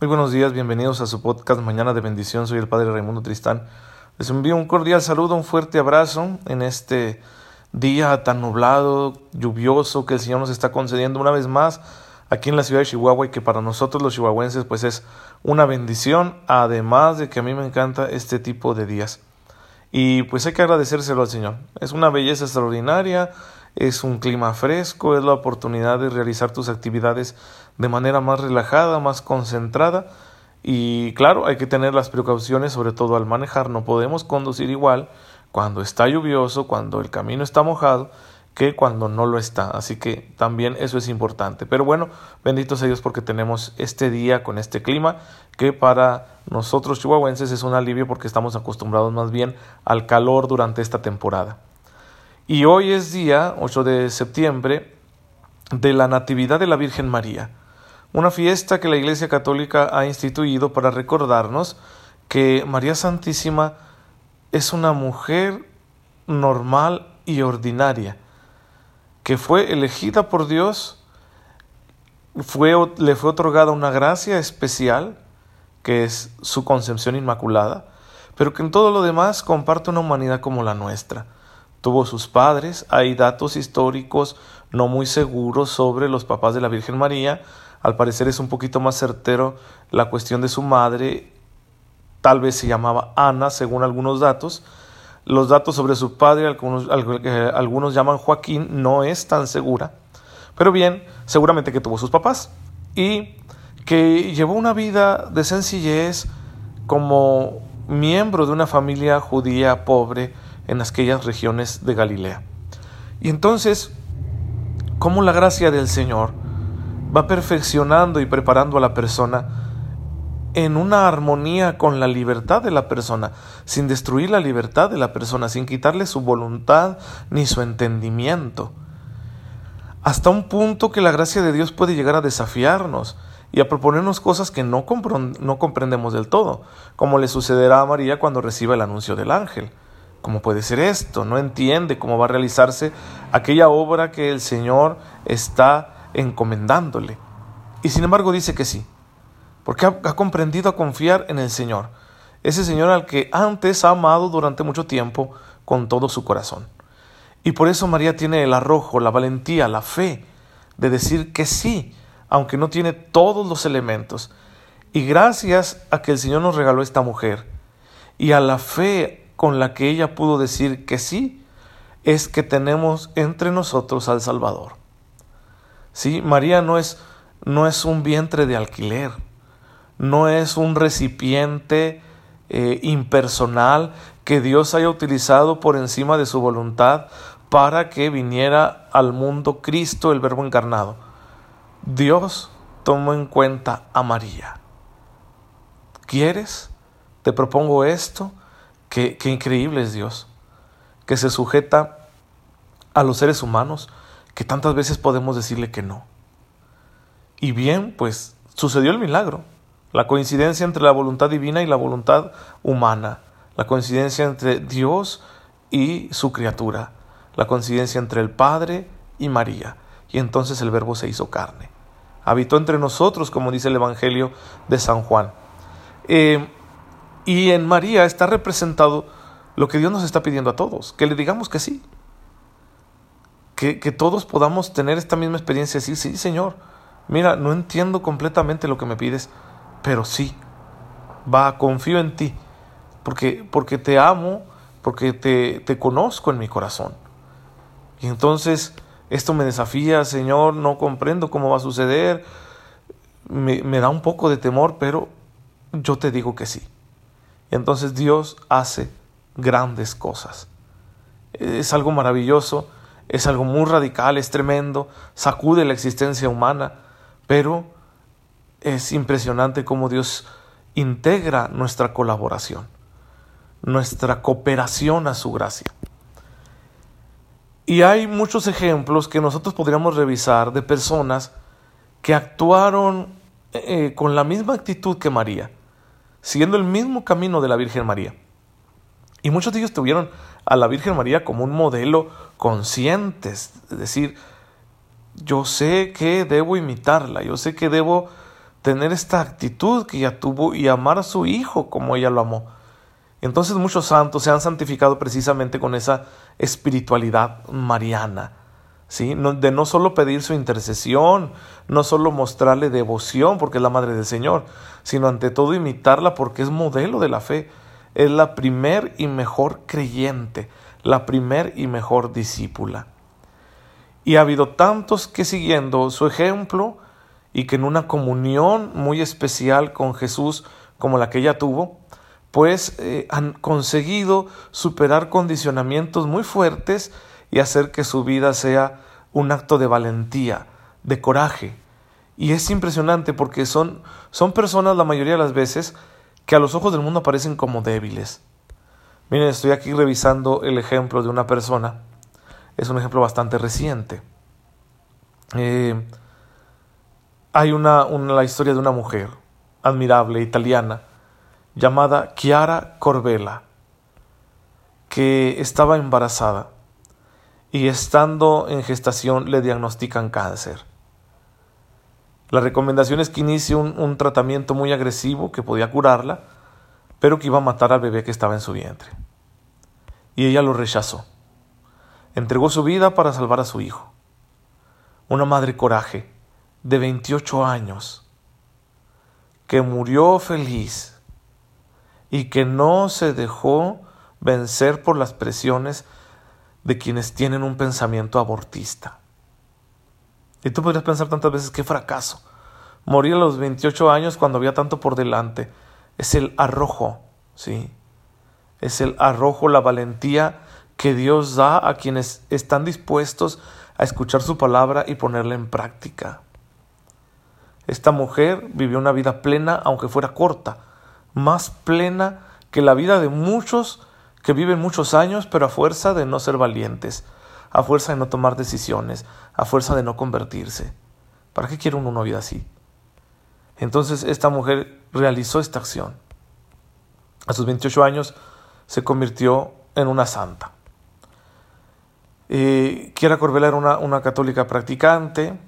Muy buenos días, bienvenidos a su podcast Mañana de Bendición. Soy el Padre Raimundo Tristán. Les envío un cordial saludo, un fuerte abrazo en este día tan nublado, lluvioso que el Señor nos está concediendo una vez más aquí en la ciudad de Chihuahua y que para nosotros los chihuahuenses pues es una bendición, además de que a mí me encanta este tipo de días. Y pues hay que agradecérselo al Señor. Es una belleza extraordinaria, es un clima fresco, es la oportunidad de realizar tus actividades de manera más relajada, más concentrada. Y claro, hay que tener las precauciones, sobre todo al manejar. No podemos conducir igual cuando está lluvioso, cuando el camino está mojado, que cuando no lo está. Así que también eso es importante. Pero bueno, benditos Dios porque tenemos este día con este clima que para nosotros chihuahuenses es un alivio porque estamos acostumbrados más bien al calor durante esta temporada. Y hoy es día 8 de septiembre de la Natividad de la Virgen María, una fiesta que la Iglesia Católica ha instituido para recordarnos que María Santísima es una mujer normal y ordinaria, que fue elegida por Dios, fue, le fue otorgada una gracia especial, que es su concepción inmaculada, pero que en todo lo demás comparte una humanidad como la nuestra. Tuvo sus padres, hay datos históricos no muy seguros sobre los papás de la Virgen María, al parecer es un poquito más certero la cuestión de su madre, tal vez se llamaba Ana, según algunos datos, los datos sobre su padre, algunos, algunos llaman Joaquín, no es tan segura. Pero bien, seguramente que tuvo sus papás. Y que llevó una vida de sencillez como miembro de una familia judía pobre en aquellas regiones de Galilea. Y entonces, ¿cómo la gracia del Señor va perfeccionando y preparando a la persona en una armonía con la libertad de la persona, sin destruir la libertad de la persona, sin quitarle su voluntad ni su entendimiento. Hasta un punto que la gracia de Dios puede llegar a desafiarnos y a proponernos cosas que no, no comprendemos del todo, como le sucederá a María cuando reciba el anuncio del ángel. ¿Cómo puede ser esto? No entiende cómo va a realizarse aquella obra que el Señor está encomendándole. Y sin embargo dice que sí porque ha, comprendido a confiar en el Señor, ese Señor al que antes ha amado durante mucho tiempo con todo su corazón. Y por eso María tiene el arrojo, la valentía, la fe de decir que sí, aunque no tiene todos los elementos. Y gracias a que el Señor nos regaló esta mujer y a la fe con la que ella pudo decir que sí, es que tenemos entre nosotros al Salvador. Sí, María no es, no es un vientre de alquiler no es un recipiente eh, impersonal que Dios haya utilizado por encima de su voluntad para que viniera al mundo Cristo, el Verbo encarnado. Dios tomó en cuenta a María. ¿Quieres? Te propongo esto. Qué, increíble es Dios, que se sujeta a los seres humanos, que tantas veces podemos decirle que no. Y bien, pues sucedió el milagro. La coincidencia entre la voluntad divina y la voluntad humana. La coincidencia entre Dios y su criatura. La coincidencia entre el Padre y María. Y entonces el Verbo se hizo carne. Habitó entre nosotros, como dice el Evangelio de San Juan. Eh, y en María está representado lo que Dios nos está pidiendo a todos, que le digamos que sí. Que, que todos podamos tener esta misma experiencia, decir, sí, Señor, mira, no entiendo completamente lo que me pides, pero sí, va, confío en ti, porque, porque te amo, porque te, te conozco en mi corazón. Y entonces esto me desafía, Señor, no comprendo cómo va a suceder, me, me da un poco de temor, pero yo te digo que sí. Entonces Dios hace grandes cosas. Es algo maravilloso, es algo muy radical, es tremendo, sacude la existencia humana, pero es impresionante cómo Dios integra nuestra colaboración, nuestra cooperación a su gracia. Y hay muchos ejemplos que nosotros podríamos revisar de personas que actuaron eh, con la misma actitud que María, siguiendo el mismo camino de la Virgen María. Y muchos de ellos tuvieron a la Virgen María como un modelo conscientes, es decir, yo sé que debo imitarla, yo sé que debo tener esta actitud que ella tuvo y amar a su hijo como ella lo amó. Entonces muchos santos se han santificado precisamente con esa espiritualidad mariana, ¿sí? de no solo pedir su intercesión, no solo mostrarle devoción porque es la Madre del Señor, sino ante todo imitarla porque es modelo de la fe, es la primer y mejor creyente, la primer y mejor discípula. Y ha habido tantos que siguiendo su ejemplo y que en una comunión muy especial con Jesús como la que ella tuvo, pues eh, han conseguido superar condicionamientos muy fuertes y hacer que su vida sea un acto de valentía, de coraje. Y es impresionante porque son, son personas la mayoría de las veces que a los ojos del mundo aparecen como débiles. Miren, estoy aquí revisando el ejemplo de una persona. Es un ejemplo bastante reciente. Eh, hay una, una, la historia de una mujer admirable, italiana, llamada Chiara Corbella, que estaba embarazada y estando en gestación le diagnostican cáncer. La recomendación es que inicie un, un, tratamiento muy agresivo que podía curarla, pero que iba a matar al bebé que estaba en su vientre. Y ella lo rechazó. Entregó su vida para salvar a su hijo. Una madre coraje de 28 años que murió feliz y que no se dejó vencer por las presiones de quienes tienen un pensamiento abortista. Y tú podrías pensar tantas veces qué fracaso. Morir a los 28 años cuando había tanto por delante. Es el arrojo, ¿sí? Es el arrojo, la valentía que Dios da a quienes están dispuestos a escuchar su palabra y ponerla en práctica. Esta mujer vivió una vida plena, aunque fuera corta, más plena que la vida de muchos que viven muchos años, pero a fuerza de no ser valientes, a fuerza de no tomar decisiones, a fuerza de no convertirse. ¿Para qué quiere uno una vida así? Entonces esta mujer realizó esta acción. A sus 28 años se convirtió en una santa. Eh, Kiera Corbella era una, una católica practicante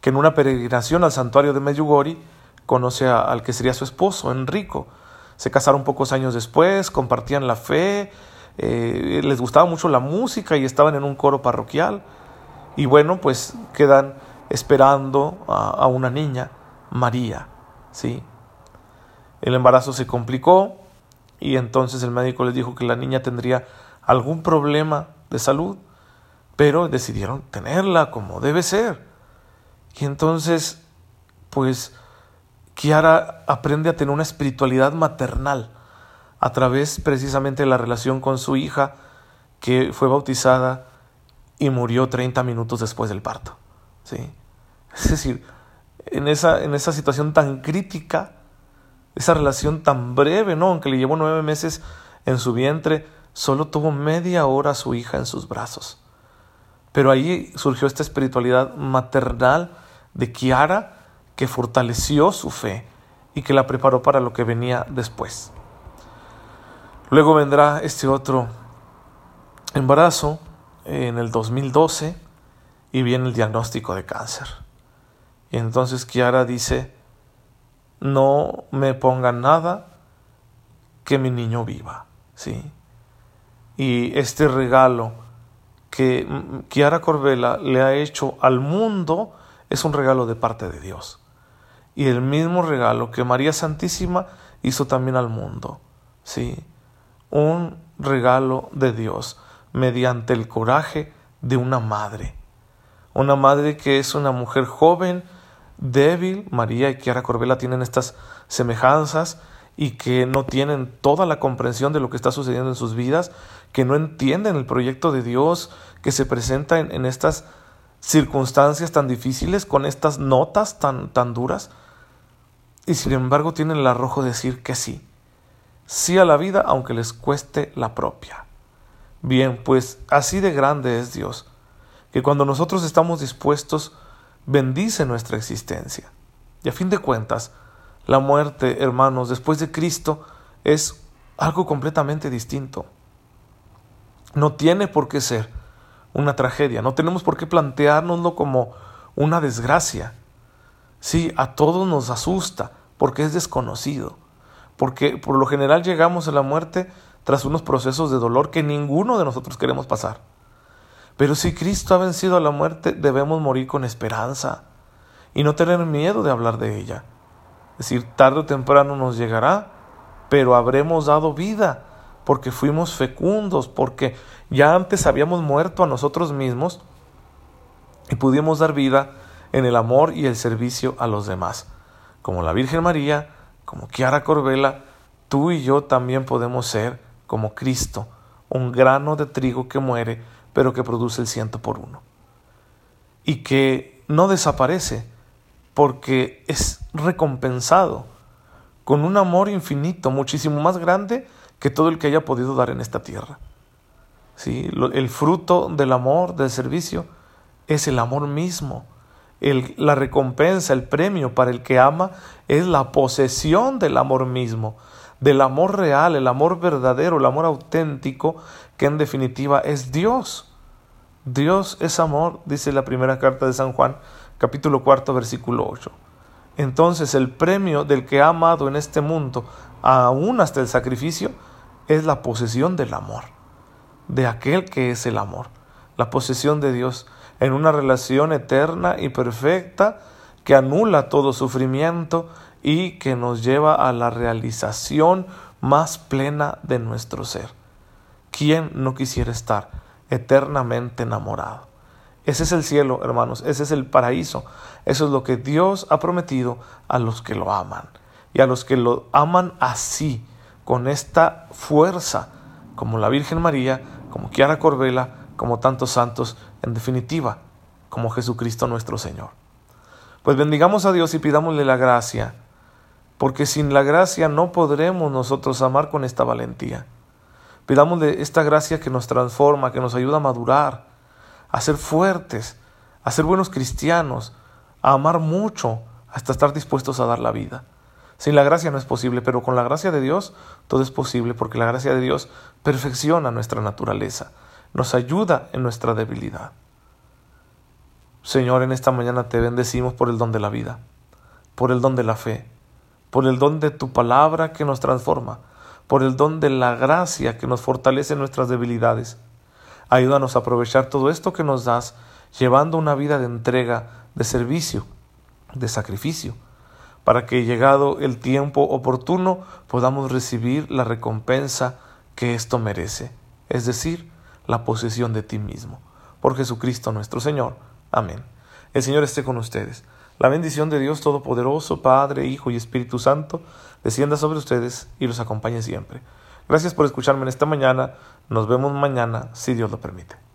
que en una peregrinación al santuario de Medjugorje conoce al que sería su esposo, Enrico. Se casaron pocos años después, compartían la fe, eh, les gustaba mucho la música y estaban en un coro parroquial. Y bueno, pues quedan esperando a, una niña, María. ¿sí? El embarazo se complicó y entonces el médico les dijo que la niña tendría algún problema de salud, pero decidieron tenerla como debe ser. Y entonces, pues Kiara aprende a tener una espiritualidad maternal a través precisamente de la relación con su hija que fue bautizada y murió 30 minutos después del parto. ¿sí? Es decir, en esa, en esa situación tan crítica, esa relación tan breve, ¿no? aunque le llevó nueve meses en su vientre, solo tuvo media hora a su hija en sus brazos. Pero ahí surgió esta espiritualidad maternal de Kiara que fortaleció su fe y que la preparó para lo que venía después. Luego vendrá este otro embarazo en el 2012 y viene el diagnóstico de cáncer. Y entonces Kiara dice, no me pongan nada que mi niño viva, ¿sí? Y este regalo que Kiara Corbella le ha hecho al mundo es un regalo de parte de Dios y el mismo regalo que María Santísima hizo también al mundo. Sí, un regalo de Dios mediante el coraje de una madre. Una madre que es una mujer joven, débil, María y Chiara Corbella tienen estas semejanzas y que no tienen toda la comprensión de lo que está sucediendo en sus vidas, que no entienden el proyecto de Dios que se presenta en, en estas circunstancias tan difíciles, con estas notas tan, tan duras, y sin embargo tienen el arrojo de decir que sí, sí a la vida aunque les cueste la propia. Bien, pues así de grande es Dios, que cuando nosotros estamos dispuestos, bendice nuestra existencia. Y a fin de cuentas, la muerte, hermanos, después de Cristo es algo completamente distinto. No tiene por qué ser una tragedia, no tenemos por qué planteárnoslo como una desgracia. Sí, a todos nos asusta porque es desconocido, porque por lo general llegamos a la muerte tras unos procesos de dolor que ninguno de nosotros queremos pasar. Pero si Cristo ha vencido a la muerte, debemos morir con esperanza y no tener miedo de hablar de ella. Es decir, tarde o temprano nos llegará, pero habremos dado vida porque fuimos fecundos, porque ya antes habíamos muerto a nosotros mismos y pudimos dar vida en el amor y el servicio a los demás. Como la Virgen María, como Kiara Corbela, tú y yo también podemos ser como Cristo, un grano de trigo que muere, pero que produce el ciento por uno. Y que no desaparece, porque es recompensado con un amor infinito, muchísimo más grande que todo el que haya podido dar en esta tierra. ¿Sí? El fruto del amor, del servicio, es el amor mismo. La recompensa, el premio para el que ama es la posesión del amor mismo, del amor real, el amor verdadero, el amor auténtico, que en definitiva es Dios. Dios es amor, dice la primera carta de San Juan, capítulo cuarto, versículo 8. Entonces el premio del que ha amado en este mundo, aún hasta el sacrificio, es la posesión del amor, de aquel que es el amor, la posesión de Dios en una relación eterna y perfecta que anula todo sufrimiento y que nos lleva a la realización más plena de nuestro ser. ¿Quién no quisiera estar eternamente enamorado? Ese es el cielo, hermanos, ese es el paraíso. Eso es lo que Dios ha prometido a los que lo aman. Y a los que lo aman así, con esta fuerza, como la Virgen María, como Kiara Corbela, como tantos santos, en definitiva, como Jesucristo nuestro Señor. Pues bendigamos a Dios y pidámosle la gracia, porque sin la gracia no podremos nosotros amar con esta valentía. Pidámosle esta gracia que nos transforma, que nos ayuda a madurar, a ser fuertes, a ser buenos cristianos, a amar mucho, hasta estar dispuestos a dar la vida. Sin la gracia no es posible, pero con la gracia de Dios todo es posible, porque la gracia de Dios perfecciona nuestra naturaleza, nos ayuda en nuestra debilidad. Señor, en esta mañana te bendecimos por el don de la vida, por el don de la fe, por el don de tu palabra que nos transforma, por el don de la gracia que nos fortalece nuestras debilidades. Ayúdanos a aprovechar todo esto que nos das, llevando una vida de entrega, de servicio, de sacrificio, para que llegado el tiempo oportuno podamos recibir la recompensa que esto merece, es decir, la posesión de ti mismo. Por Jesucristo nuestro Señor. Amén. El Señor esté con ustedes. La bendición de Dios Todopoderoso, Padre, Hijo y Espíritu Santo, descienda sobre ustedes y los acompañe siempre. Gracias por escucharme en esta mañana. Nos vemos mañana, si Dios lo permite.